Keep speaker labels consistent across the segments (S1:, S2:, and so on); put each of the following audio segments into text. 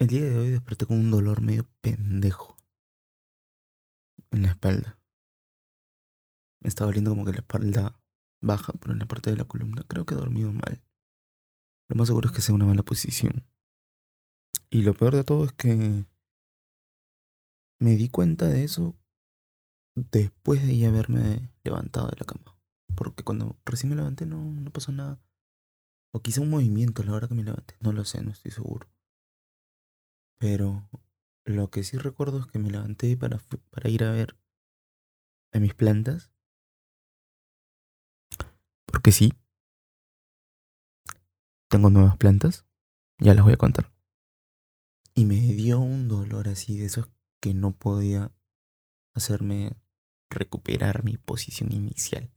S1: El día de hoy desperté con un dolor medio pendejo en la espalda. Me estaba doliendo como que la espalda baja, pero en la parte de la columna creo que he dormido mal. Lo más seguro es que sea una mala posición. Y lo peor de todo es que me di cuenta de eso después de ya haberme levantado de la cama. Porque cuando recién me levanté no, no pasó nada. O quizá un movimiento a la hora que me levanté. No lo sé, no estoy seguro. Pero lo que sí recuerdo es que me levanté para, para ir a ver a mis plantas. Porque sí. Tengo nuevas plantas. Ya las voy a contar. Y me dio un dolor así de esos que no podía hacerme recuperar mi posición inicial.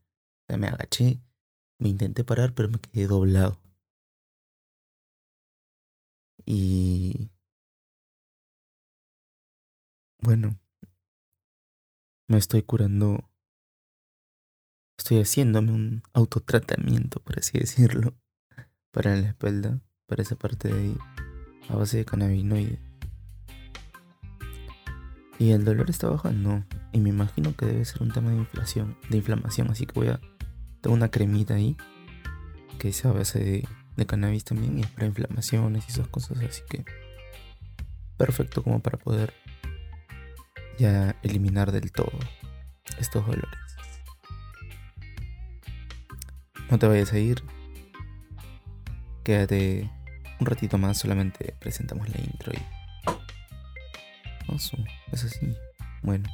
S1: O sea, me agaché, me intenté parar, pero me quedé doblado. Y... Bueno, me estoy curando. Estoy haciéndome un autotratamiento, por así decirlo, para la espalda, para esa parte de ahí, a base de cannabinoide. Y el dolor está bajando. Y me imagino que debe ser un tema de inflación, de inflamación. Así que voy a. Tengo una cremita ahí. Que es a base de, de cannabis también. Y es para inflamaciones y esas cosas. Así que. Perfecto como para poder ya eliminar del todo estos dolores. No te vayas a ir. Quédate un ratito más, solamente presentamos la intro y es así. Bueno.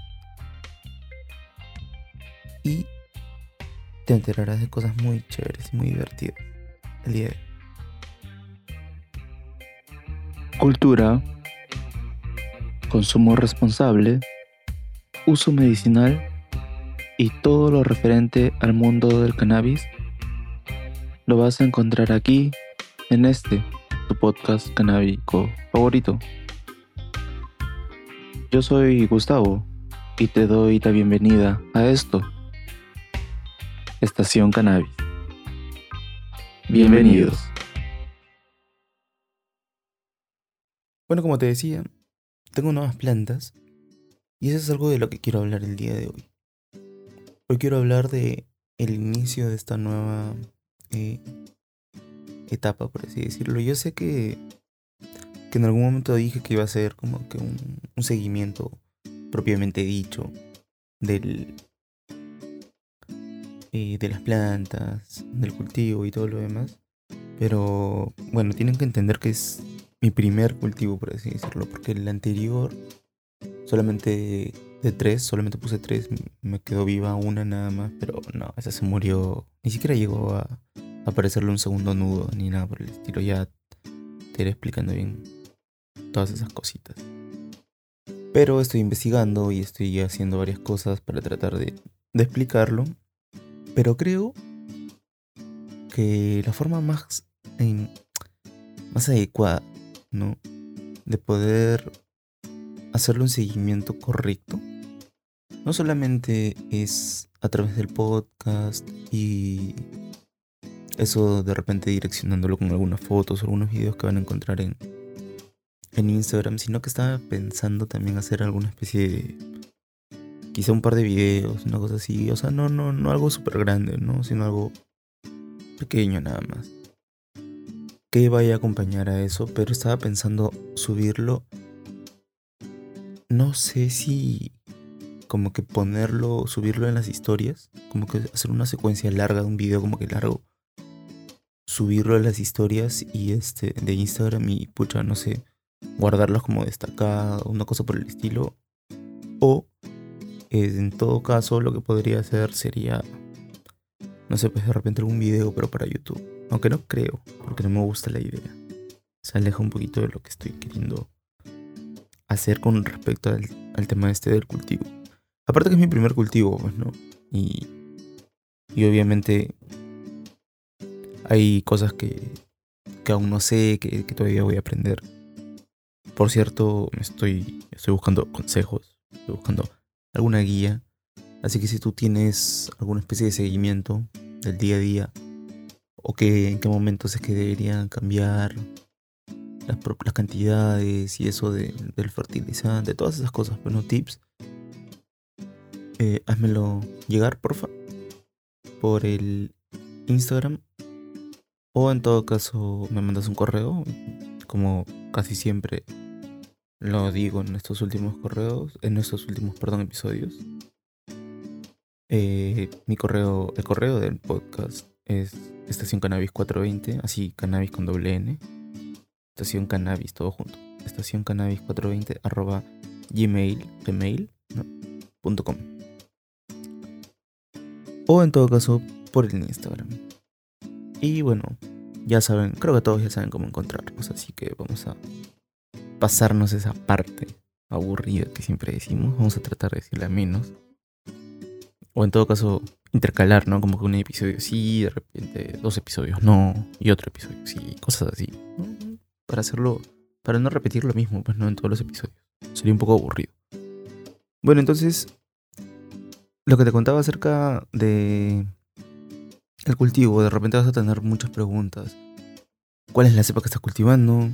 S1: Y te enterarás de cosas muy chéveres muy divertidas el día de.
S2: Cultura, consumo responsable, uso medicinal y todo lo referente al mundo del cannabis lo vas a encontrar aquí en este, tu podcast canábico favorito. Yo soy Gustavo y te doy la bienvenida a esto. Estación Cannabis. Bienvenidos.
S1: Bueno, como te decía, tengo nuevas plantas y eso es algo de lo que quiero hablar el día de hoy. Hoy quiero hablar de el inicio de esta nueva eh, etapa, por así decirlo. Yo sé que que en algún momento dije que iba a ser como que un, seguimiento propiamente dicho del eh, de las plantas, del cultivo y todo lo demás. Pero bueno, tienen que entender que es mi primer cultivo, por así decirlo, porque el anterior solamente de tres, solamente puse tres, me quedó viva una nada más, pero no, esa se murió, ni siquiera llegó a aparecerle un segundo nudo ni nada por el estilo, ya te iré explicando bien todas esas cositas. Pero estoy investigando y estoy haciendo varias cosas para tratar de, explicarlo. Pero creo que la forma más, más adecuada, ¿no? De poder hacerle un seguimiento correcto. No solamente es a través del podcast y eso de repente direccionándolo con algunas fotos o algunos videos que van a encontrar en, en Instagram, sino que estaba pensando también hacer alguna especie de. Quizá un par de videos, una cosa así. O sea, no, no, no algo súper grande, ¿no? Sino algo pequeño nada más. Vaya a acompañar a eso, pero estaba pensando subirlo. No sé si. Como que ponerlo, subirlo en las historias. Como que hacer una secuencia larga de un video, como que largo. Subirlo en las historias y este de Instagram y pucha, no sé guardarlos como destacado, una cosa por el estilo. O en todo caso lo que podría hacer sería, no sé, pues de repente algún video, pero para YouTube. Aunque no creo, porque no me gusta la idea. Se aleja un poquito de lo que estoy queriendo hacer con respecto al, tema este del cultivo. Aparte que es mi primer cultivo, pues, ¿no? Y, y obviamente hay cosas que, que aún no sé, que, que todavía voy a aprender. Por cierto, estoy, estoy buscando consejos, estoy buscando alguna guía. Así que si tú tienes alguna especie de seguimiento del día a día, o que en qué momentos es que deberían cambiar, las, las cantidades y eso de, del fertilizante, todas esas cosas, pero no tips, eh, házmelo llegar, porfa, por el Instagram. O en todo caso me mandas un correo, como casi siempre lo digo en estos últimos correos, en estos últimos, perdón, episodios. Eh, mi correo, el correo del podcast es estación cannabis 420, así cannabis con doble N. Estación cannabis, todo junto. Estación cannabis 420 arroba gmail, gmail, punto com. O en todo caso por el Instagram. Y bueno, ya saben, creo que todos ya saben cómo encontrarnos, así que vamos a pasarnos esa parte aburrida que siempre decimos. Vamos a tratar de decirla menos. O en todo caso, intercalar, ¿no? Como que un episodio sí, de repente dos episodios no, y otro episodio sí, cosas así. Para hacerlo, para no repetir lo mismo, pues no en todos los episodios. Sería un poco aburrido. Bueno, entonces, lo que te contaba acerca de el cultivo, de repente vas a tener muchas preguntas. ¿Cuál es la cepa que estás cultivando?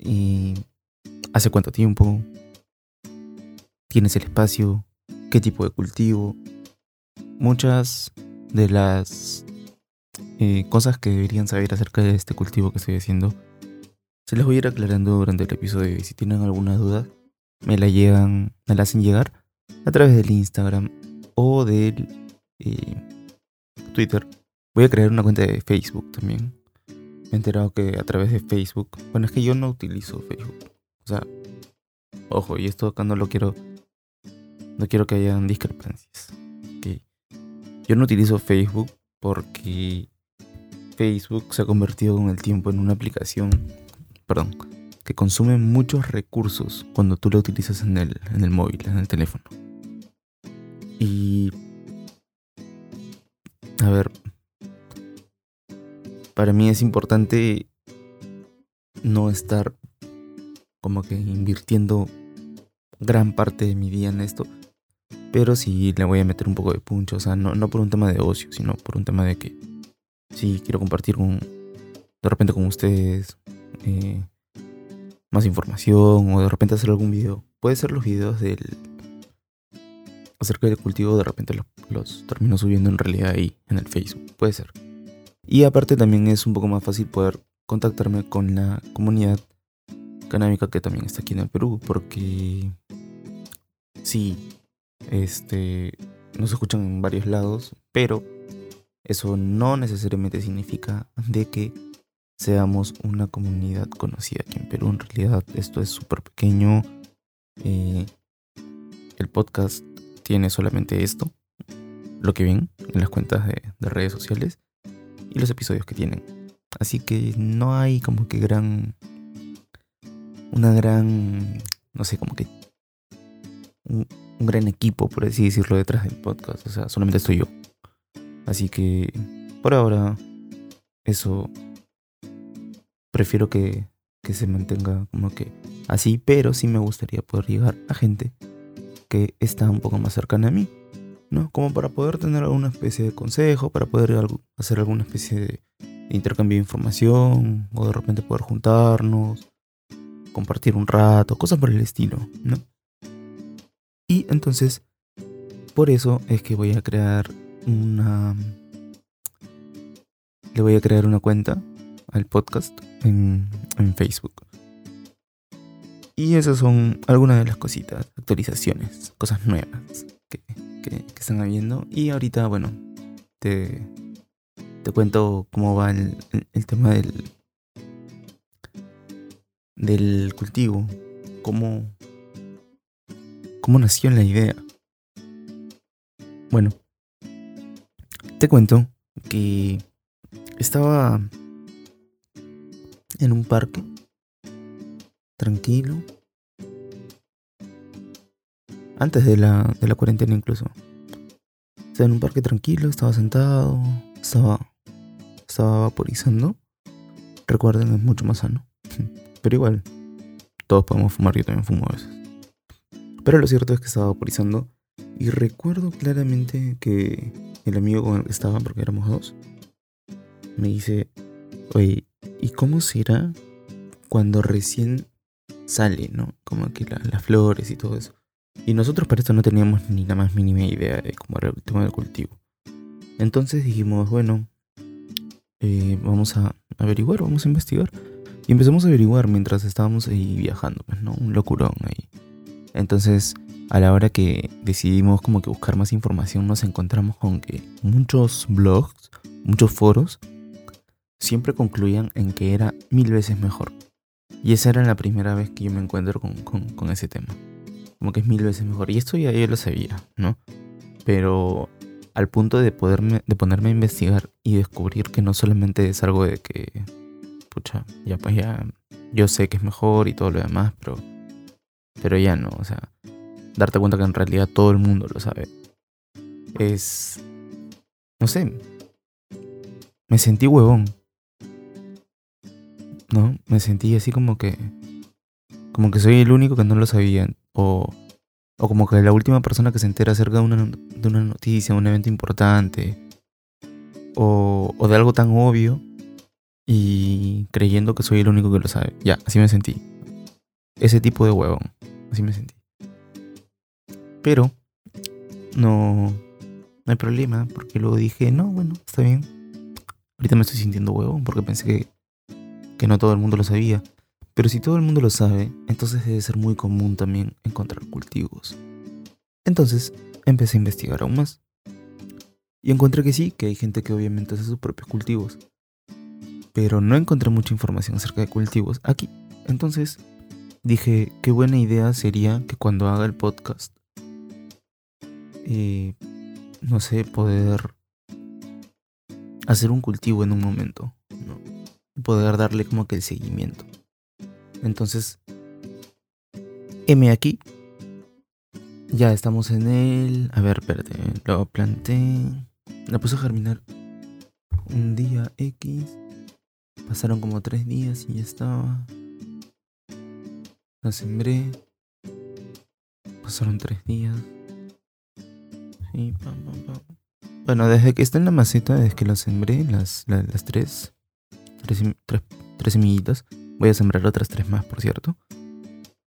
S1: ¿Y hace cuánto tiempo? ¿Tienes el espacio? ¿Qué tipo de cultivo? Muchas de las eh, cosas que deberían saber acerca de este cultivo que estoy haciendo se las voy a ir aclarando durante el episodio y si tienen alguna duda me la llegan, me la hacen llegar a través del Instagram o del eh, Twitter. Voy a crear una cuenta de Facebook también. Me he enterado que a través de Facebook, bueno es que yo no utilizo Facebook, o sea, ojo y esto acá no lo quiero, no quiero que hayan discrepancias. Yo no utilizo Facebook porque Facebook se ha convertido con el tiempo en una aplicación, perdón, que consume muchos recursos cuando tú la utilizas en el, en el móvil, en el teléfono. Y... A ver, para mí es importante no estar como que invirtiendo gran parte de mi día en esto, pero sí le voy a meter un poco de puncho, o sea, no, por un tema de ocio, sino por un tema de que sí quiero compartir con, de repente con ustedes eh, más información o de repente hacer algún video. Puede ser los videos del acerca del cultivo, de repente los, termino subiendo en realidad ahí en el Facebook, puede ser. Y aparte también es un poco más fácil poder contactarme con la comunidad canábica que también está aquí en el Perú, porque sí, este, nos escuchan en varios lados, pero eso no necesariamente significa de que seamos una comunidad conocida aquí en Perú. En realidad esto es súper pequeño. Eh, el podcast tiene solamente esto, lo que ven en las cuentas de, de redes sociales y los episodios que tienen. Así que no hay como que gran... Una gran... No sé, como que un, gran equipo, por así decirlo, detrás del podcast. O sea, solamente estoy yo. Así que, por ahora, eso prefiero que, que se mantenga como que así, pero sí me gustaría poder llegar a gente que está un poco más cercana a mí, ¿no? Como para poder tener alguna especie de consejo, para poder hacer alguna especie de intercambio de información, o de repente poder juntarnos, compartir un rato, cosas por el estilo, ¿no? Y entonces, por eso es que voy a crear una... Le voy a crear una cuenta al podcast en, Facebook. Y esas son algunas de las cositas, actualizaciones, cosas nuevas que, están habiendo. Y ahorita, bueno, te, te cuento cómo va el, el, tema del, del cultivo, cómo, cómo nació la idea. Bueno, te cuento que estaba en un parque, tranquilo, antes de la, de la cuarentena incluso. Estaba en un parque tranquilo, estaba sentado, estaba, estaba vaporizando. Recuerden, es mucho más sano. Pero igual, todos podemos fumar, yo también fumo a veces. Pero lo cierto es que estaba vaporizando y recuerdo claramente que el amigo con el que estaba, porque éramos dos, me dice, oye, ¿y cómo será cuando recién sale, ¿no? Como que la- las flores y todo eso. Y nosotros para esto no teníamos ni la más mínima idea de cómo era el tema del cultivo. Entonces dijimos, bueno, eh, vamos a averiguar, vamos a investigar. Y empezamos a averiguar mientras estábamos ahí viajando, pues, ¿no? Un locurón ahí. Entonces, a la hora que decidimos como que buscar más información, nos encontramos con que muchos blogs, muchos foros, siempre concluían en que era mil veces mejor. Y esa era la primera vez que yo me encuentro con, con- ese tema. Como que es mil veces mejor. Y esto ya yo lo sabía, ¿no? Pero al punto de poderme, de ponerme a investigar y descubrir que no solamente es algo de que, pucha, ya pues ya, yo sé que es mejor y todo lo demás, pero, pero ya no, o sea, darte cuenta que en realidad todo el mundo lo sabe. Es, no sé, me sentí huevón. ¿No? Me sentí así como que, como que soy el único que no lo sabía. O, o como que la última persona que se entera acerca de una, de una noticia, un evento importante, o, o de algo tan obvio, y creyendo que soy el único que lo sabe. Ya, así me sentí. Ese tipo de huevón, así me sentí. Pero, no, no hay problema, porque luego dije, no, bueno, está bien. Ahorita me estoy sintiendo huevón, porque pensé que, que no todo el mundo lo sabía. Pero si todo el mundo lo sabe, entonces debe ser muy común también encontrar cultivos. Entonces empecé a investigar aún más. Y encontré que sí, que hay gente que obviamente hace sus propios cultivos. Pero no encontré mucha información acerca de cultivos aquí. Entonces dije, qué buena idea sería que cuando haga el podcast, eh, no sé, poder hacer un cultivo en un momento. ¿no? Poder darle como que el seguimiento. Entonces, M aquí. Ya estamos en el... A ver, espérate. Lo planté. La puse a germinar un día X. Pasaron como tres días y ya estaba. La sembré. Pasaron tres días. Sí, pam, pam, pam. Bueno, desde que está en la maceta, desde que la sembré, las, la- las tres, tres, tres, semillitas, voy a sembrar otras tres más, por cierto.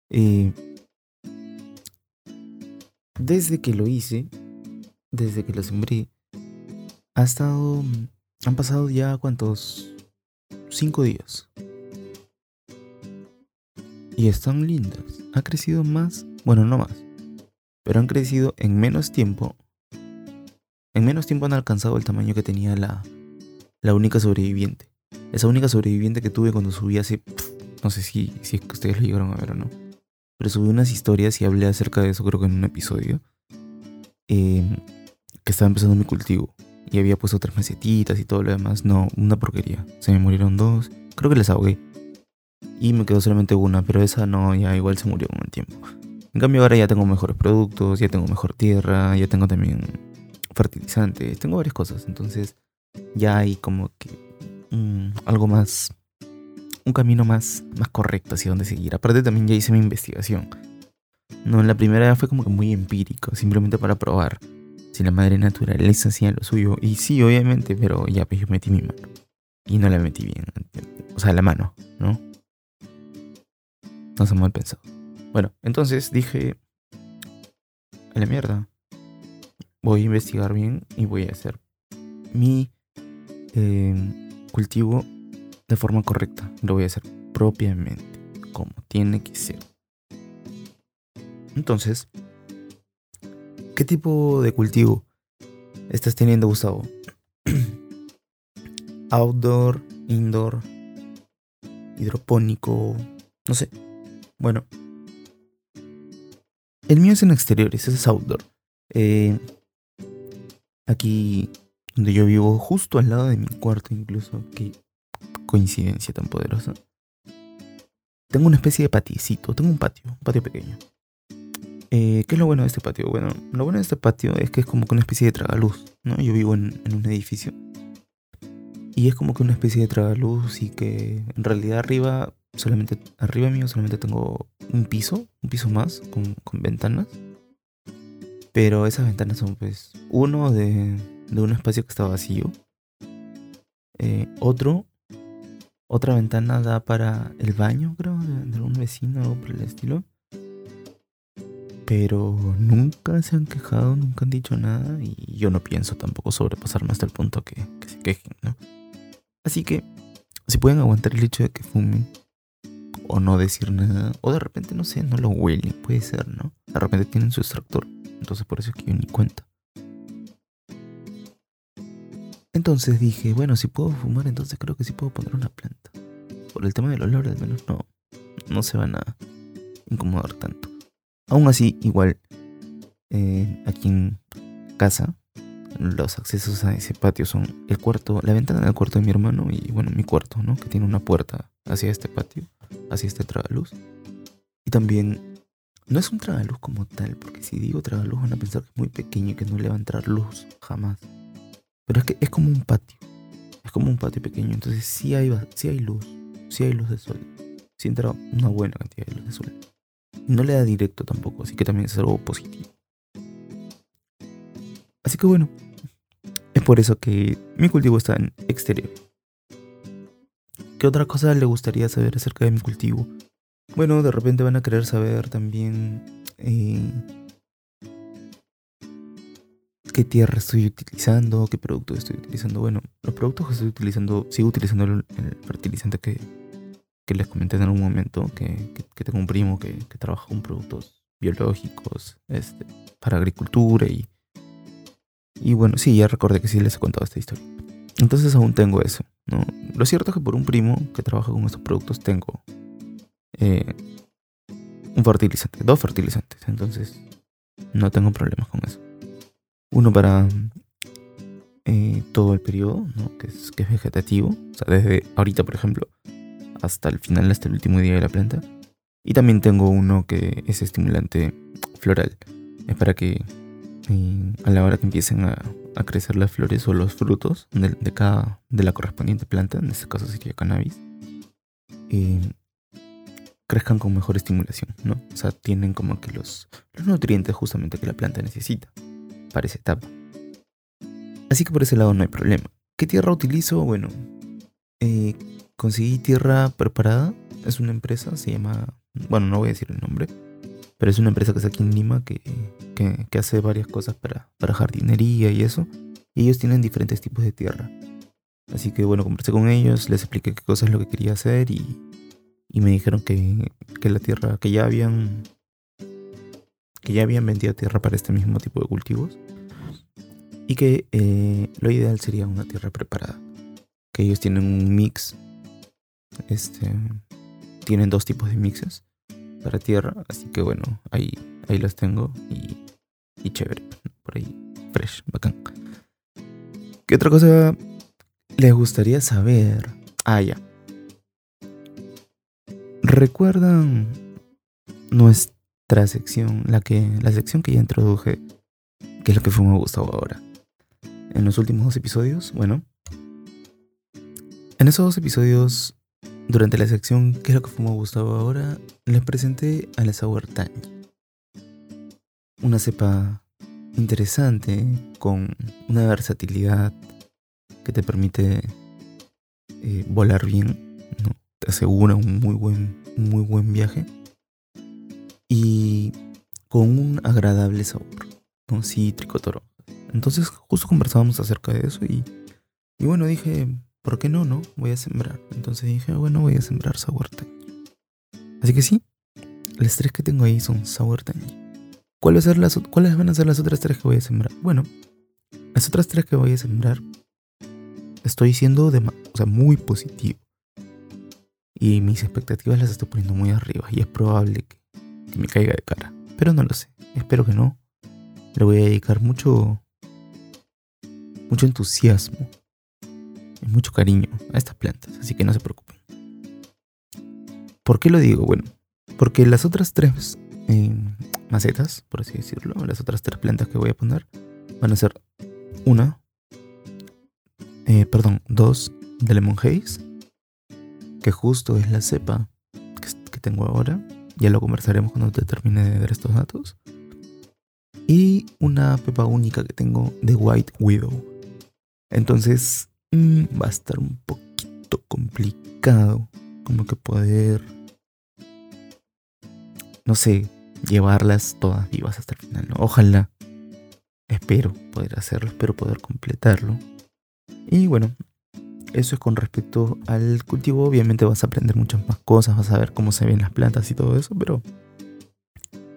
S1: Eh, desde que lo hice, desde que lo sembré, ha estado, han pasado ya cuántos, cinco días. Y están lindas. Ha crecido más, bueno, no más, pero han crecido en menos tiempo. En menos tiempo han alcanzado el tamaño que tenía la, la única sobreviviente. Esa única sobreviviente que tuve cuando subí hace... pf, no sé si, si es que ustedes lo llegaron a ver o no. Pero subí unas historias y hablé acerca de eso creo que en un episodio. eh, que estaba empezando mi cultivo. Y había puesto tres macetitas y todo lo demás. No, una porquería. Se me murieron dos. Creo que les ahogué. Y me quedó solamente una, pero esa no, ya igual se murió con el tiempo. En cambio ahora ya tengo mejores productos, ya tengo mejor tierra, ya tengo también fertilizantes, tengo varias cosas. Entonces ya hay como que mm, algo más, un camino más, más correcto hacia dónde seguir. Aparte también ya hice mi investigación. No, en la primera fue como que muy empírico, simplemente para probar si la madre naturaleza hacía lo suyo. Y sí, obviamente, pero ya pues yo metí mi mano. Y no la metí bien. O sea, la mano, ¿no? No se mal pensado. Bueno, entonces dije... A la mierda. Voy a investigar bien y voy a hacer mi eh, cultivo de forma correcta. Lo voy a hacer propiamente, como tiene que ser. Entonces, ¿qué tipo de cultivo estás teniendo, Gustavo? Outdoor, indoor, hidropónico, no sé. Bueno, el mío es en exteriores, ese es outdoor. Eh, aquí donde yo vivo, justo al lado de mi cuarto incluso, qué coincidencia tan poderosa. Tengo una especie de patiecito, tengo un patio, un patio pequeño. Eh, ¿Qué es lo bueno de este patio? Bueno, lo bueno de este patio es que es como que una especie de tragaluz, ¿no? Yo vivo en, en un edificio. Y es como que una especie de tragaluz y que en realidad arriba, solamente, arriba mío solamente tengo un piso, un piso más, con, ventanas. Pero esas ventanas son pues uno de, de un espacio que está vacío. eh, otro, Otra ventana da para el baño, creo, de, de vecino o por el estilo. Pero nunca se han quejado, nunca han dicho nada. Y yo no pienso tampoco sobrepasarme hasta el punto que, que se quejen, ¿no? Así que, si pueden aguantar el hecho de que fumen, o no decir nada, o de repente, no sé, no lo huelen, puede ser, ¿no? De repente tienen su extractor, entonces por eso es que yo ni cuenta. Entonces dije, bueno, si puedo fumar, entonces creo que sí puedo poner una planta. Por el tema del olor, al menos no, no se van a incomodar tanto. Aún así, igual, eh, aquí en casa, los accesos a ese patio son el cuarto, la ventana del cuarto de mi hermano y, bueno, mi cuarto, ¿no? Que tiene una puerta hacia este patio, hacia este tragaluz. Y también, no es un tragaluz como tal, porque si digo tragaluz van a pensar que es muy pequeño y que no le va a entrar luz jamás. Pero es que es como un patio. Es como un patio pequeño. Entonces sí hay, sí hay luz. Sí hay luz de sol. Sí entra una buena cantidad de luz de sol. No le da directo tampoco, así que también es algo positivo. Así que bueno, es por eso que mi cultivo está en exterior. ¿Qué otra cosa le gustaría saber acerca de mi cultivo? Bueno, de repente van a querer saber también eh, qué tierra estoy utilizando, qué producto estoy utilizando. Bueno, los productos que estoy utilizando, sigo utilizando el, fertilizante que, les comenté en algún momento, que tengo un primo que, trabaja con productos biológicos este, para agricultura y... Y bueno, sí, ya recordé que sí les he contado esta historia. Entonces aún tengo eso, ¿no? Lo cierto es que por un primo que trabaja con estos productos tengo eh, un fertilizante, dos fertilizantes, entonces no tengo problemas con eso. Uno para eh, todo el periodo, ¿no? que, es, vegetativo, o sea, desde ahorita, por ejemplo, hasta el final, hasta el último día de la planta. Y también tengo uno que es estimulante floral. Es para que eh, a la hora que empiecen a, a, crecer las flores o los frutos de, cada, de la correspondiente planta, en este caso sería cannabis, eh, crezcan con mejor estimulación, ¿no? O sea, tienen como que los, los nutrientes justamente que la planta necesita para esa etapa. Así que por ese lado no hay problema. ¿Qué tierra utilizo? Bueno, eh, conseguí tierra preparada. Es una empresa, se llama... Bueno, no voy a decir el nombre. Pero es una empresa que está aquí en Lima que, que, hace varias cosas para, para jardinería y eso. Y ellos tienen diferentes tipos de tierra. Así que bueno, conversé con ellos, les expliqué qué cosa es lo que quería hacer y, y me dijeron que, que la tierra, que ya habían que ya habían vendido tierra para este mismo tipo de cultivos y que eh, lo ideal sería una tierra preparada. Que ellos tienen un mix, este, tienen dos tipos de mixes para tierra, así que bueno, ahí, ahí los tengo y, y chévere, por ahí, fresh, bacán. ¿Qué otra cosa les gustaría saber? Ah, ya. ¿Recuerdan nuestra sección, la, que, la sección que ya introduje, que es lo que fue me gustado ahora. En los últimos dos episodios, bueno. En esos dos episodios, durante la sección que es lo que fue me gustado ahora, les presenté a la Sour Una cepa interesante, con una versatilidad que te permite eh, volar bien, ¿no? te asegura un muy buen, muy buen viaje y con un agradable sabor, ¿no? Cítrico, toro. Entonces justo conversábamos acerca de eso y, y bueno, dije, ¿por qué no, no? Voy a sembrar. Entonces dije, bueno, voy a sembrar sour Así que sí, las tres que tengo ahí son ¿Cuáles, las, ¿Cuáles van a ser las otras tres que voy a sembrar? Bueno, las otras tres que voy a sembrar estoy siendo de, o sea, muy positivo. Y mis expectativas las estoy poniendo muy arriba. Y es probable que que me caiga de cara. Pero no lo sé. Espero que no. Le voy a dedicar mucho. mucho entusiasmo. Mucho cariño a estas plantas. Así que no se preocupen. ¿Por qué lo digo? Bueno, porque las otras tres eh, macetas, por así decirlo, las otras tres plantas que voy a poner, van a ser una, eh, perdón, dos de Lemon Haze, que justo es la cepa que, tengo ahora, ya lo conversaremos cuando te termine de ver estos datos. Y una pepa única que tengo de White Widow. Entonces mmm, va a estar un poquito poquito complicado como que poder, no sé, llevarlas todas vivas hasta el final, ¿no? Ojalá, espero poder hacerlo, espero poder completarlo. Y bueno, eso es con respecto al cultivo. Obviamente vas a aprender muchas más cosas, vas a ver cómo se ven las plantas y todo eso, pero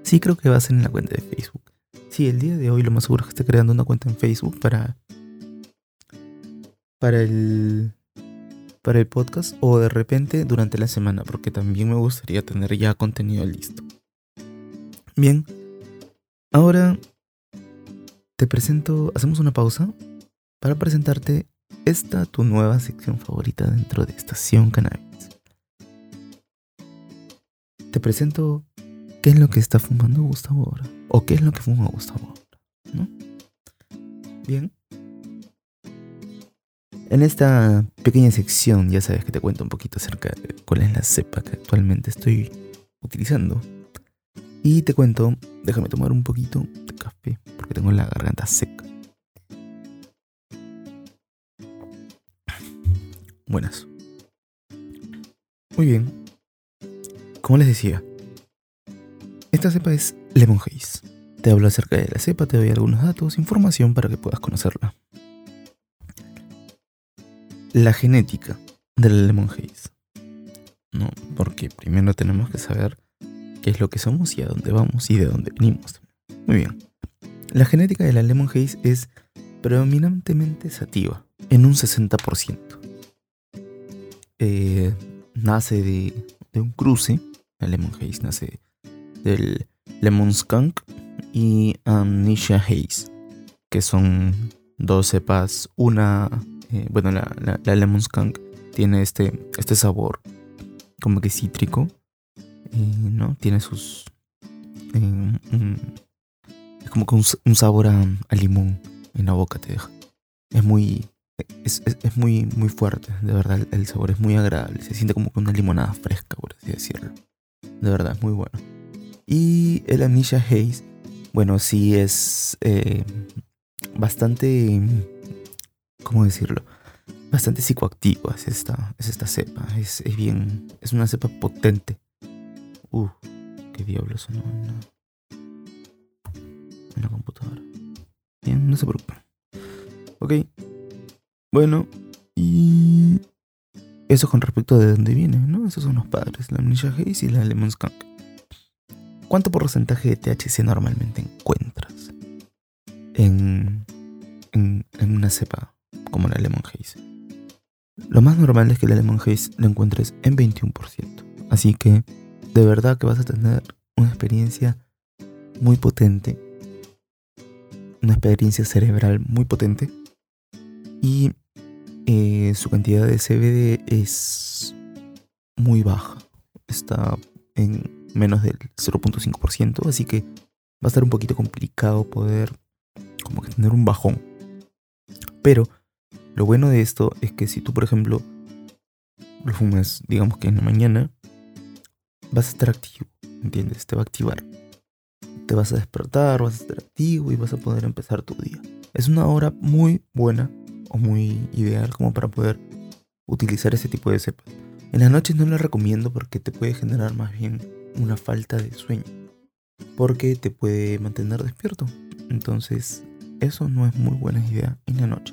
S1: sí creo que va a ser en la cuenta de Facebook. Sí, el día de hoy lo más seguro es que esté creando una cuenta en Facebook para para el para el podcast o de repente durante la semana, porque también me gustaría tener ya contenido listo. Bien, ahora te presento, hacemos una pausa para presentarte esta tu nueva sección favorita dentro de Estación Cannabis. Te presento qué es lo que está fumando Gustavo ahora, o qué es lo que fuma Gustavo ahora, ¿no? Bien, en esta pequeña sección ya sabes que te cuento un poquito acerca de cuál es la cepa que actualmente estoy utilizando. Y te cuento, déjame tomar un poquito de café porque tengo la garganta seca. Buenas. Muy bien. Como les decía, esta cepa es Lemon Haze. Te hablo acerca de la cepa, te doy algunos datos, información para que puedas conocerla la genética del lemon haze. ¿no? Porque primero tenemos que saber qué es lo que somos y a dónde vamos y de dónde venimos. Muy bien. La genética de la lemon haze es predominantemente sativa, en un 60%. Eh, nace de, un cruce, la lemon haze nace del lemon skunk y amnesia haze, que son dos cepas, una eh, bueno, la, Lemon Skunk tiene este, este sabor como que cítrico, ¿no? Tiene sus... Eh, es como que un, sabor a, limón en la boca te deja. Es muy... Es, muy, muy fuerte, de verdad, el, sabor es muy agradable. Se siente como una limonada fresca, por así decirlo. De verdad, es muy bueno. Y el Amnesia Haze, bueno, sí es eh, bastante ¿cómo decirlo? Bastante psicoactivo es esta, es esta cepa. Es, bien, es una cepa potente. Uh, qué diablos sonó en la, computadora. Bien, no se preocupen. Ok. Bueno, y eso con respecto de dónde viene, ¿no? Esos son los padres, la Amnesia Haze y la Lemon Skunk. ¿Cuánto porcentaje de THC normalmente encuentras en, en, en una cepa como la Lemon Haze. Lo más normal es que la Lemon Haze lo encuentres en 21%. Así que de verdad que vas a tener una experiencia muy potente. Una experiencia cerebral muy potente. Y eh, su cantidad de CBD es muy baja. Está en menos del 0.5%. Así que va a estar un poquito complicado poder como que tener un bajón. Pero lo bueno de esto es que si tú, por ejemplo, lo fumas, digamos que en la mañana, vas a estar activo, ¿entiendes? Te va a activar. Te vas a despertar, vas a estar activo y vas a poder empezar tu día. Es una hora muy buena o muy ideal como para poder utilizar ese tipo de cepas. En las noches no la recomiendo porque te puede generar más bien una falta de sueño. Porque te puede mantener despierto. Entonces, eso no es muy buena idea en la noche.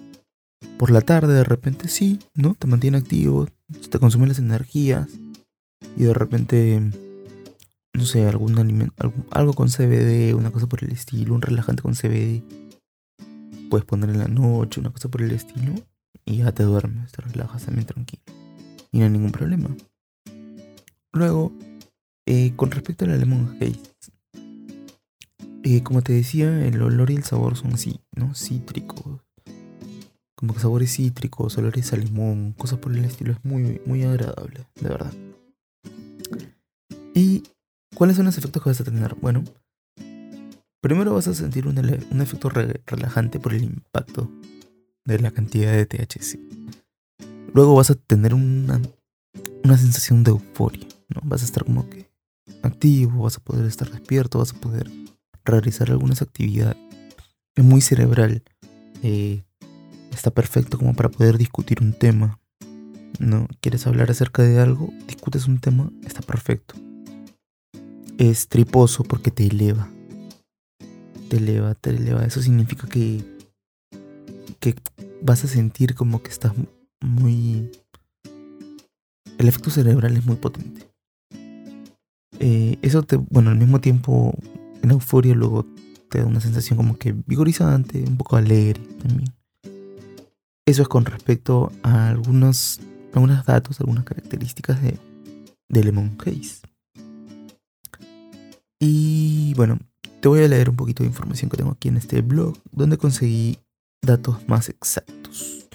S1: Por la tarde de repente sí, ¿no? Te mantiene activo, te consume las energías y de repente, no sé, algún alimento, algo, con CBD, una cosa por el estilo, un relajante con CBD. Puedes poner en la noche, una cosa por el estilo y ya te duermes, te relajas también tranquilo. Y no hay ningún problema. Luego, eh, con respecto a la Lemon Haze, eh, como te decía, el olor y el sabor son así, ¿no? Cítricos, como que sabores cítricos, olores a limón, cosas por el estilo. Es muy, muy agradable, de verdad. ¿Y cuáles son los efectos que vas a tener? Bueno, primero vas a sentir un, efecto relajante por el impacto de la cantidad de THC. Luego vas a tener una, una sensación de euforia, ¿no? Vas a estar como que activo, vas a poder estar despierto, vas a poder realizar algunas actividades. Es muy cerebral. Eh, está perfecto como para poder discutir un tema. ¿no? ¿Quieres hablar acerca de algo? Discutes un tema, está perfecto. Es triposo porque te eleva. Te eleva, te eleva. Eso significa que, que vas a sentir como que estás muy... El efecto cerebral es muy potente. Eh, eso te, bueno, al mismo tiempo, en euforia luego te da una sensación como que vigorizante, un poco alegre también. Eso es con respecto a algunos, algunos datos, algunas características de, de Lemon Haze. Y bueno, te voy a leer un poquito de información que tengo aquí en este blog, donde conseguí datos más exactos.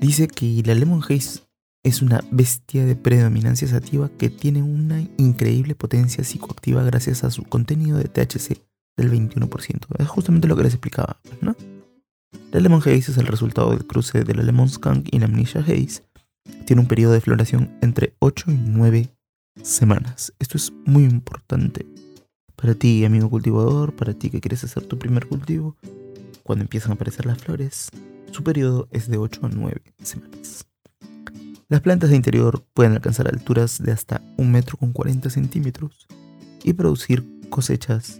S1: Dice que la Lemon Haze es una bestia de predominancia sativa que tiene una increíble potencia psicoactiva gracias a su contenido de THC del 21%. Es justamente lo que les explicaba, ¿no? La Lemon Haze es el resultado del cruce de la Lemon Skunk y la Amnesia Haze. Tiene un periodo de floración entre 8 y 9 semanas. Esto es muy importante para ti, amigo cultivador, para ti que quieres hacer tu primer cultivo. Cuando empiezan a aparecer las flores, su periodo es de 8 a 9 semanas. Las plantas de interior pueden alcanzar alturas de hasta 1 metro con 40 centímetros y producir cosechas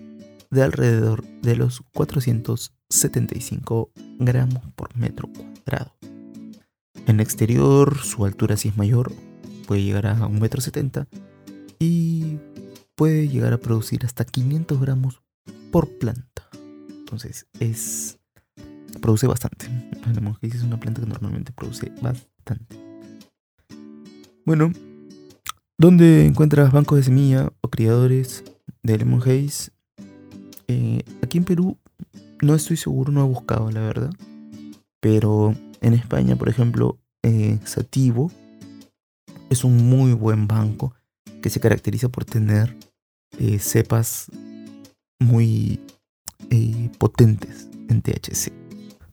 S1: de alrededor de los 475 gramos por metro cuadrado. En exterior su altura sí es mayor, puede llegar a 1 metro 70 y puede llegar a producir hasta 500 gramos por planta. Entonces es produce bastante. La es una planta que normalmente produce bastante. Bueno, ¿dónde encuentras bancos de semilla o criadores de Lemon Haze? Eh, aquí en Perú no estoy seguro, no he buscado la verdad. Pero en España, por ejemplo, eh, Sativo es un muy buen banco que se caracteriza por tener eh, cepas muy potentes en THC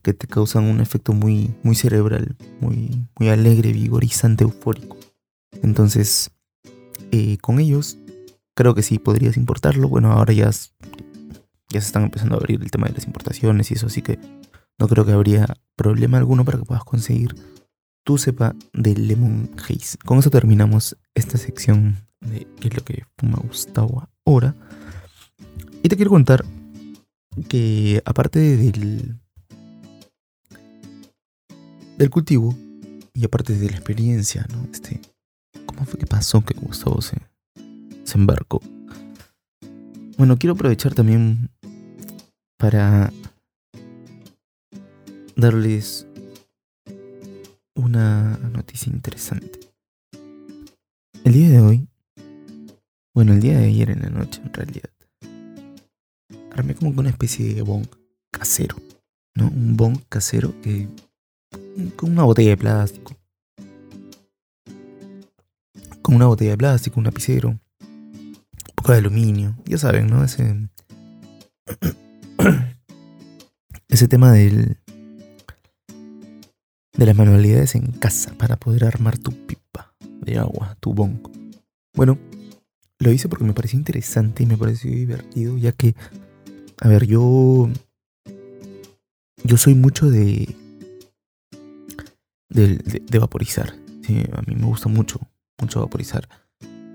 S1: que te causan un efecto muy, muy cerebral, muy, muy alegre, vigorizante, eufórico. Entonces, eh, con ellos, creo que sí podrías importarlo. Bueno, ahora ya, ya se están empezando a abrir el tema de las importaciones y eso, así que no creo que habría problema alguno para que puedas conseguir tu cepa de Lemon Haze. Con eso terminamos esta sección de qué es lo que fuma Gustavo ahora. Y te quiero contar que aparte del, del cultivo y aparte de la experiencia, ¿no? Este, ¿Cómo fue que pasó que Gustavo se, se embarcó? Bueno, quiero aprovechar también para darles una noticia interesante. El día de hoy, bueno, el día de ayer en la noche en realidad, armé como una especie de bong casero, ¿no? Un bong casero que con una botella de plástico, con una botella de plástico, un lapicero, un poco de aluminio, ya saben, ¿no? Ese, ese tema del, de las manualidades en casa para poder armar tu pipa de agua, tu bongo. Bueno, lo hice porque me pareció interesante y me pareció divertido, ya que, a ver, yo, yo soy mucho de, de, de, vaporizar. A mí me gusta mucho mucho vaporizar.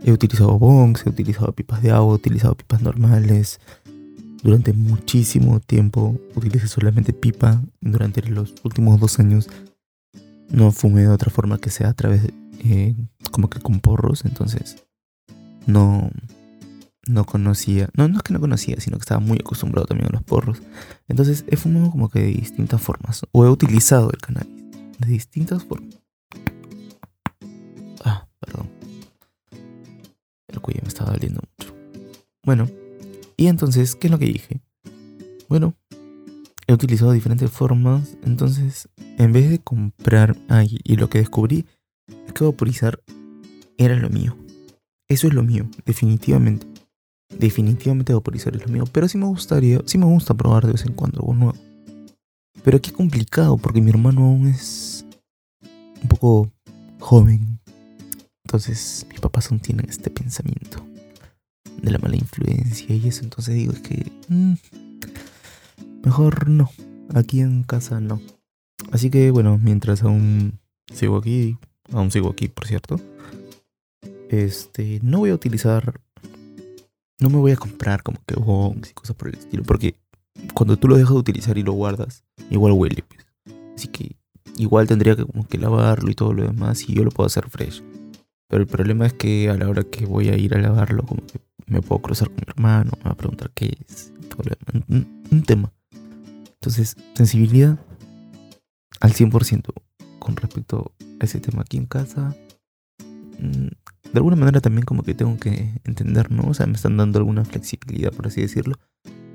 S1: He utilizado bongs, he utilizado pipas de agua, he utilizado pipas normales. Durante muchísimo tiempo utilicé solamente pipa. Durante los últimos dos años no fumé de otra forma que sea a través eh, como que con porros. Entonces no, no conocía. No, no es que no conocía, sino que estaba muy acostumbrado también a los porros. Entonces he fumado como que de distintas formas. O he utilizado el cannabis de distintas formas. me estaba doliendo mucho. Bueno, y entonces, ¿qué es lo que dije? Bueno, he utilizado diferentes formas, entonces, en vez de comprar, ay, y lo que descubrí es que vaporizar era lo mío. Eso es lo mío, definitivamente. Definitivamente vaporizar es lo mío, pero sí me gustaría, sí me gusta probar de vez en cuando algo nuevo. Pero aquí complicado porque mi hermano aún es un poco joven entonces mis papás aún tienen este pensamiento de la mala influencia y eso. Entonces digo, es que... Mm, mejor no. Aquí en casa no. Así que bueno, mientras aún sigo aquí, aún sigo aquí, por cierto. Este, no voy a utilizar, no me voy a comprar como que bongs y cosas por el estilo, porque cuando tú lo dejas de utilizar y lo guardas, igual huele, pues. Así que igual tendría que como que lavarlo y todo lo demás y yo lo puedo hacer fresh. Pero el problema es que a la hora que voy a ir a lavarlo, como que me puedo cruzar con mi hermano, me va a preguntar qué es. Un, un tema. Entonces, sensibilidad al 100% con respecto a ese tema aquí en casa. Mm, De alguna manera también como que tengo que entender, ¿no? O sea, me están dando alguna flexibilidad, por así decirlo.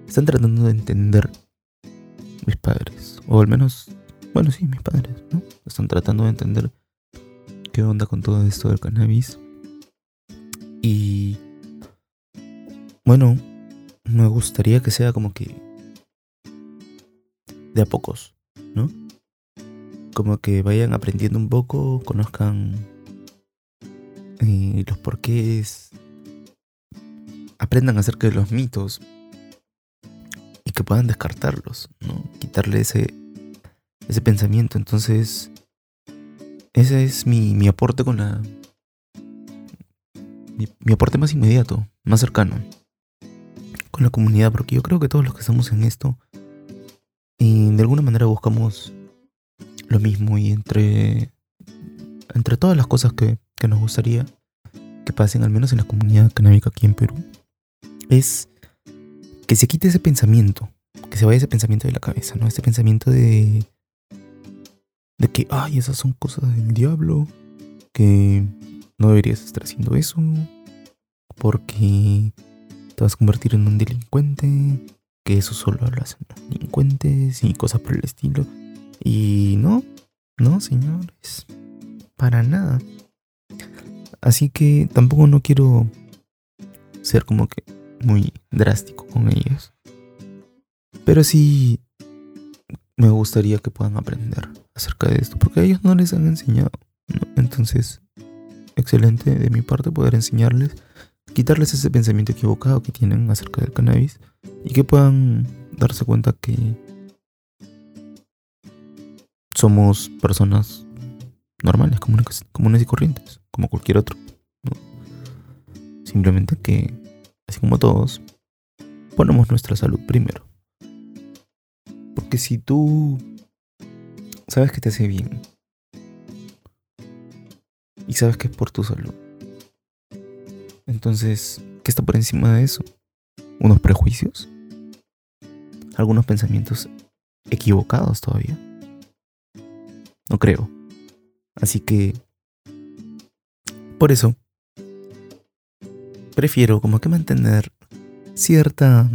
S1: Están tratando de entender mis padres. O al menos, bueno, sí, mis padres, ¿no? Están tratando de entender qué onda con todo esto del cannabis. Y bueno, me gustaría que sea como que de a pocos, ¿no? Como que vayan aprendiendo un poco, conozcan eh, los porqués, aprendan acerca de los mitos y que puedan descartarlos, ¿no? Quitarle ese, ese pensamiento. Entonces, ese es mi, mi aporte con la... Mi, mi aporte más inmediato, más cercano, con la comunidad, porque yo creo que todos los que estamos en esto, y de alguna manera buscamos lo mismo y entre, entre todas las cosas que, que nos gustaría que pasen, al menos en la comunidad canábica aquí en Perú, es que se quite ese pensamiento, que se vaya ese pensamiento de la cabeza, ¿no? Ese pensamiento de, de que, ay, esas son cosas del diablo, que no deberías estar haciendo eso, porque te vas a convertir en un delincuente, que eso solo lo hacen los delincuentes y cosas por el estilo. Y no, no, señores, para nada. Así que tampoco no quiero ser como que muy drástico con ellos. Pero sí me gustaría que puedan aprender acerca de esto, porque a ellos no les han enseñado. Entonces, excelente de mi parte poder enseñarles, quitarles ese pensamiento equivocado que tienen acerca del cannabis y que puedan darse cuenta que somos personas normales, comunes, comunes y corrientes, como cualquier otro. Simplemente que, así como todos, ponemos nuestra salud primero. Porque si tú sabes que te hace bien y sabes que es por tu salud, entonces, ¿qué está por encima de eso? ¿Unos prejuicios? ¿Algunos pensamientos equivocados todavía? No creo. Así que... Por eso... Prefiero como que mantener cierta...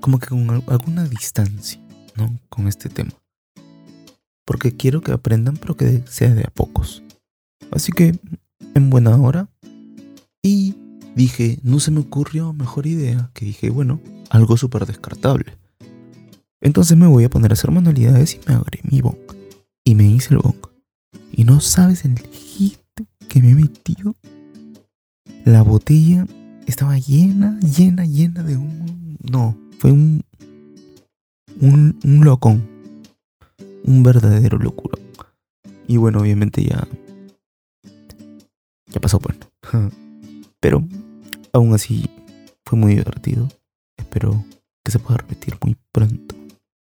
S1: Como que con al- alguna distancia, ¿no? Con este tema. Porque quiero que aprendan, pero que sea de a pocos. Así que, en buena hora. Y dije, no se me ocurrió mejor idea que dije, bueno, algo súper descartable. Entonces me voy a poner a hacer manualidades y me agarré mi bong. Y me hice el bong. Y no sabes el hit que me he metido. La botella estaba llena, llena, llena de un... No, fue un... Un, un locón. Un verdadero locura. Y bueno, obviamente ya... Ya pasó, bueno. Pero aún así fue muy divertido. Espero que se pueda repetir muy pronto.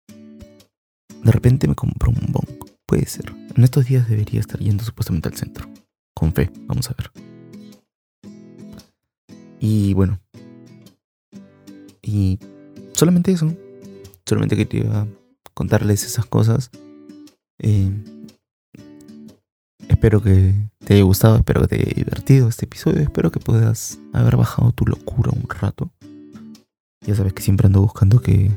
S1: De repente me compró un bong. Puede ser. En estos días debería estar yendo supuestamente al centro. Con fe, vamos a ver. Y bueno. Y solamente eso. Solamente quería contarles esas cosas. Eh, espero que te haya gustado, espero que te haya divertido este episodio. Espero que puedas haber bajado tu locura un rato. Ya sabes que siempre ando buscando que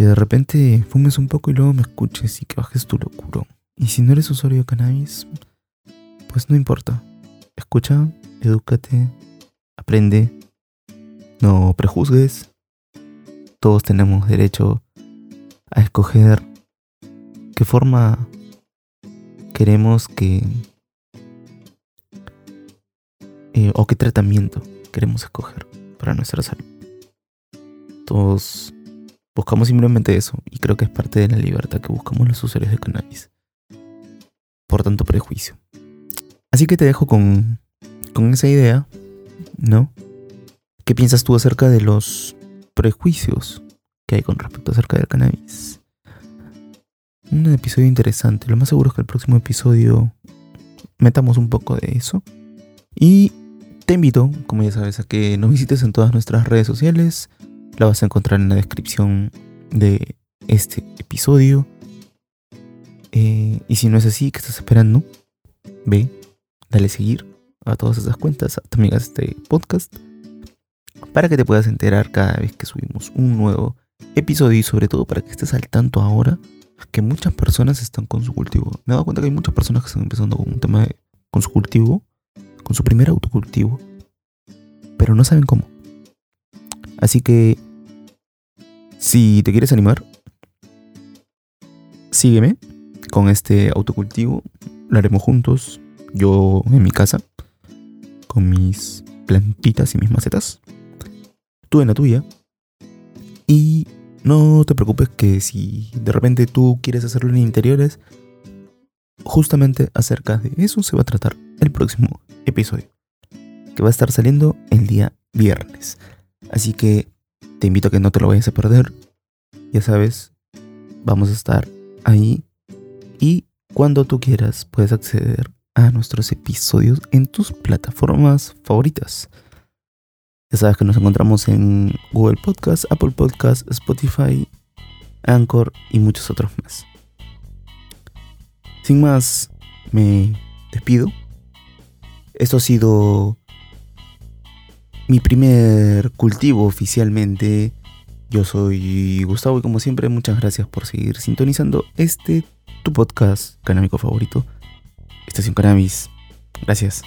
S1: que de repente fumes un poco y luego me escuches y que bajes tu locura. Y si no eres usuario de cannabis, pues no importa. Escucha, edúcate, aprende, no prejuzgues. Todos tenemos derecho a escoger qué forma queremos que... eh, o qué tratamiento queremos escoger para nuestra salud. Todos Buscamos simplemente eso y creo que es parte de la libertad que buscamos los usuarios de cannabis. Por tanto prejuicio. Así que te dejo con, con esa idea, ¿no? ¿Qué piensas tú acerca de los prejuicios que hay con respecto acerca del cannabis? Un episodio interesante. Lo más seguro es que el próximo episodio metamos un poco de eso. Y te invito, como ya sabes, a que nos visites en todas nuestras redes sociales. La vas a encontrar en la descripción de este episodio. Eh, y si no es así, ¿qué estás esperando? Ve, dale seguir a todas esas cuentas, también a este podcast, para que te puedas enterar cada vez que subimos un nuevo episodio y sobre todo para que estés al tanto ahora que muchas personas están con su cultivo. Me he dado cuenta que hay muchas personas que están empezando con un tema de, con su cultivo, con su primer autocultivo, pero no saben cómo. Así que, si te quieres animar, sígueme con este autocultivo. Lo haremos juntos, yo en mi casa, con mis plantitas y mis macetas. Tú en la tuya. Y no te preocupes que si de repente tú quieres hacerlo en interiores, justamente acerca de eso se va a tratar el próximo episodio, que va a estar saliendo el día viernes. Así que te invito a que no te lo vayas a perder. Ya sabes, vamos a estar ahí y cuando tú quieras puedes acceder a nuestros episodios en tus plataformas favoritas. Ya sabes que nos encontramos en Google Podcast, Apple Podcast, Spotify, Anchor y muchos otros más. Sin más, me despido. Esto ha sido mi primer cultivo oficialmente. Yo soy Gustavo y como siempre muchas gracias por seguir sintonizando este tu podcast canábico favorito. Estación Cannabis. Gracias.